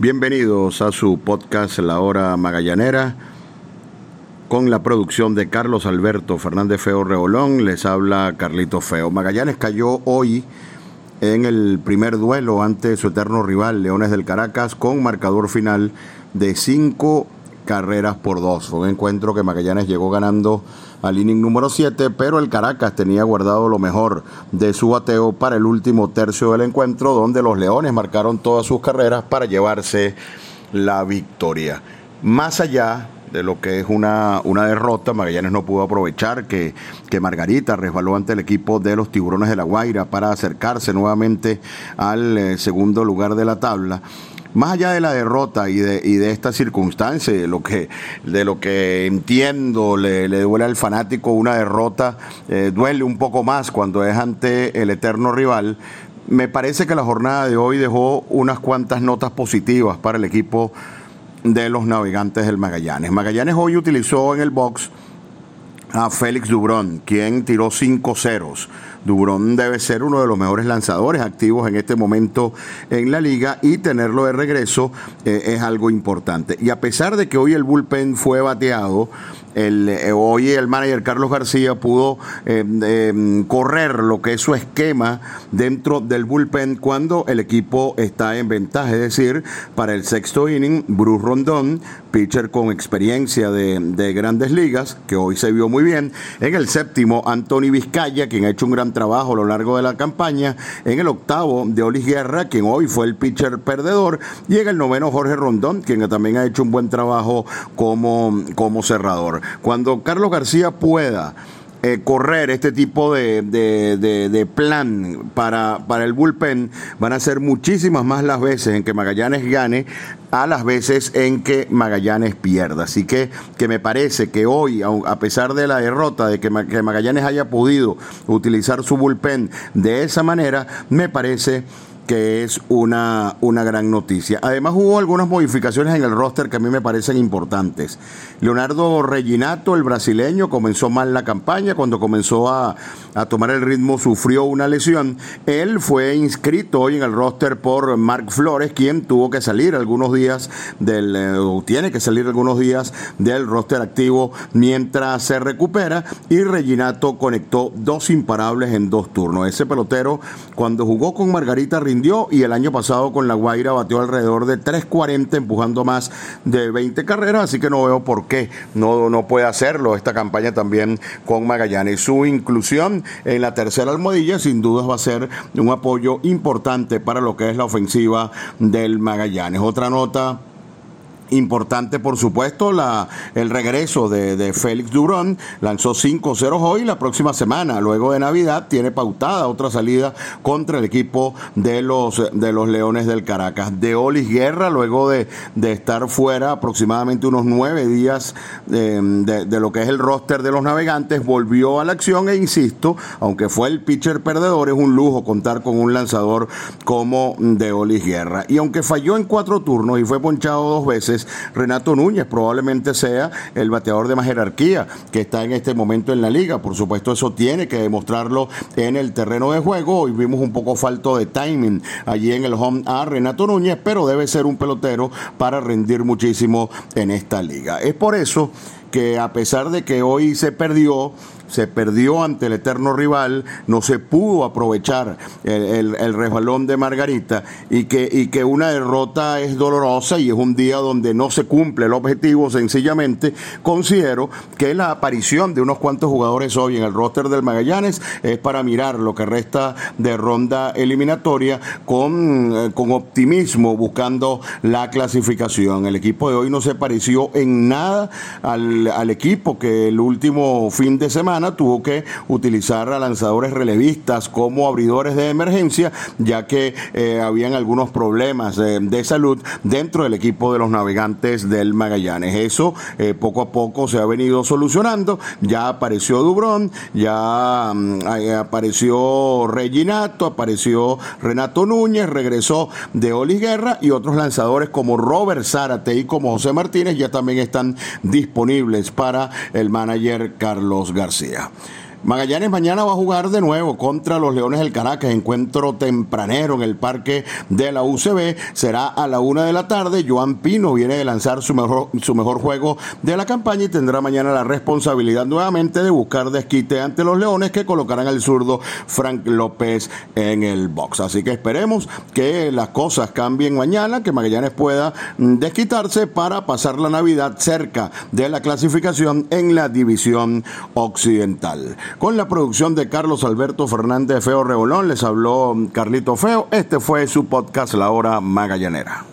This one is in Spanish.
Bienvenidos a su podcast La Hora Magallanera con la producción de Carlos Alberto Fernández Feo Reolón. Les habla Carlito Feo. Magallanes cayó hoy en el primer duelo ante su eterno rival Leones del Caracas con marcador final de cinco carreras por dos. Fue un encuentro que Magallanes llegó ganando al inning número 7, pero el Caracas tenía guardado lo mejor de su bateo para el último tercio del encuentro, donde los Leones marcaron todas sus carreras para llevarse la victoria. Más allá de lo que es una, una derrota. Magallanes no pudo aprovechar que, que Margarita resbaló ante el equipo de los Tiburones de la Guaira para acercarse nuevamente al eh, segundo lugar de la tabla más allá de la derrota y de, y de esta circunstancia, de lo que, de lo que entiendo le, duele al fanático una derrota, eh, duele un poco más cuando es ante el eterno rival. Me parece que la jornada de hoy dejó unas cuantas notas positivas para el equipo de los navegantes del Magallanes. Magallanes hoy utilizó en el box a Félix Dubrón, quien tiró cinco ceros. Dubrón debe ser uno de los mejores lanzadores activos en este momento en la liga y tenerlo de regreso eh, es algo importante. Y a pesar de que hoy el bullpen fue bateado, eh, hoy el manager Carlos García pudo eh, em, correr lo que es su esquema dentro del bullpen cuando el equipo está en ventaja. Es decir, para el sexto inning, Bruce Rondón, pitcher con experiencia de, de grandes ligas, que hoy se vio muy bien. En el séptimo, Anthony Vizcaya, quien ha hecho un gran trabajo a lo largo de la campaña. En el octavo, de Olis Guerra, quien hoy fue el pitcher perdedor. Y en el noveno, Jorge Rondón, quien también ha hecho un buen trabajo como, como cerrador. Cuando Carlos García pueda eh, correr este tipo de, de, plan para, para, el bullpen, van a ser muchísimas más las veces en que Magallanes gane a las veces en que Magallanes pierda. Así que, que me parece que hoy, a pesar de la derrota, de que, que Magallanes haya podido utilizar su bullpen de esa manera, me parece que es una, una gran noticia. Además hubo algunas modificaciones en el roster que a mí me parecen importantes. Leonardo Reginato, el brasileño, comenzó mal la campaña, cuando comenzó a, tomar el ritmo sufrió una lesión. Él fue inscrito hoy en el roster por Mark Flores, quien tuvo que salir algunos días del, eh, o tiene que salir algunos días del roster activo mientras se recupera. Y Reginato conectó dos imparables en dos turnos. Ese pelotero, cuando jugó con Margarita y el año pasado con La Guaira batió alrededor de 3.40 empujando más de 20 carreras, así que no veo por qué no, no puede hacerlo esta campaña también con Magallanes. Su inclusión en la tercera almohadilla sin dudas va a ser un apoyo importante para lo que es la ofensiva del Magallanes. Otra nota Importante, por supuesto, la, el regreso de, de Félix Durón. Lanzó 5-0 hoy. La próxima semana, luego de Navidad, tiene pautada otra salida contra el equipo de los, de los Leones del Caracas. De Olis Guerra, luego de, de estar fuera aproximadamente unos nueve días de, de, lo que es el roster de los navegantes, volvió a la acción e insisto, aunque fue el pitcher perdedor, es un lujo contar con un lanzador como de Olis Guerra. Y aunque falló en cuatro turnos y fue ponchado dos veces, Renato Núñez probablemente sea el bateador de más jerarquía que está en este momento en la liga. Por supuesto, eso tiene que demostrarlo en el terreno de juego. Hoy vimos un poco falto de timing allí en el home a Renato Núñez, pero debe ser un pelotero para rendir muchísimo en esta liga. Es por eso que a pesar de que hoy se perdió, se perdió ante el eterno rival, no se pudo aprovechar el, resbalón de Margarita y que, y que una derrota es dolorosa y es un día donde no se cumple el objetivo, sencillamente considero que la aparición de unos cuantos jugadores hoy en el roster del Magallanes es para mirar lo que resta de ronda eliminatoria con, eh, con optimismo buscando la clasificación. El equipo de hoy no se pareció en nada al, al equipo que el último fin de semana tuvo que utilizar a lanzadores relevistas como abridores de emergencia, ya que eh, habían algunos problemas de salud dentro del equipo de los navegantes del Magallanes. Eso eh, poco a poco se ha venido solucionando. Ya apareció Dubrón, ya mm, apareció Reginato, apareció Renato Núñez, regresó de Oli Guerra y otros lanzadores como Robert Zárate y como José Martínez ya también están disponibles para el manager Carlos García. Magallanes mañana va a jugar de nuevo contra los Leones del Caracas, encuentro tempranero en el parque de la UCB, será a la una de la tarde, Joan Pino viene de lanzar su mejor, su mejor juego de la campaña y tendrá mañana la responsabilidad nuevamente de buscar desquite ante los Leones que colocarán al zurdo Frank López en el box. Así que esperemos que las cosas cambien mañana, que Magallanes pueda mm, desquitarse para pasar la Navidad cerca de la clasificación en la división occidental con la producción de Carlos Alberto Fernández Feo Rebolón. Les habló Carlito Feo. Este fue su podcast La Hora Magallanera.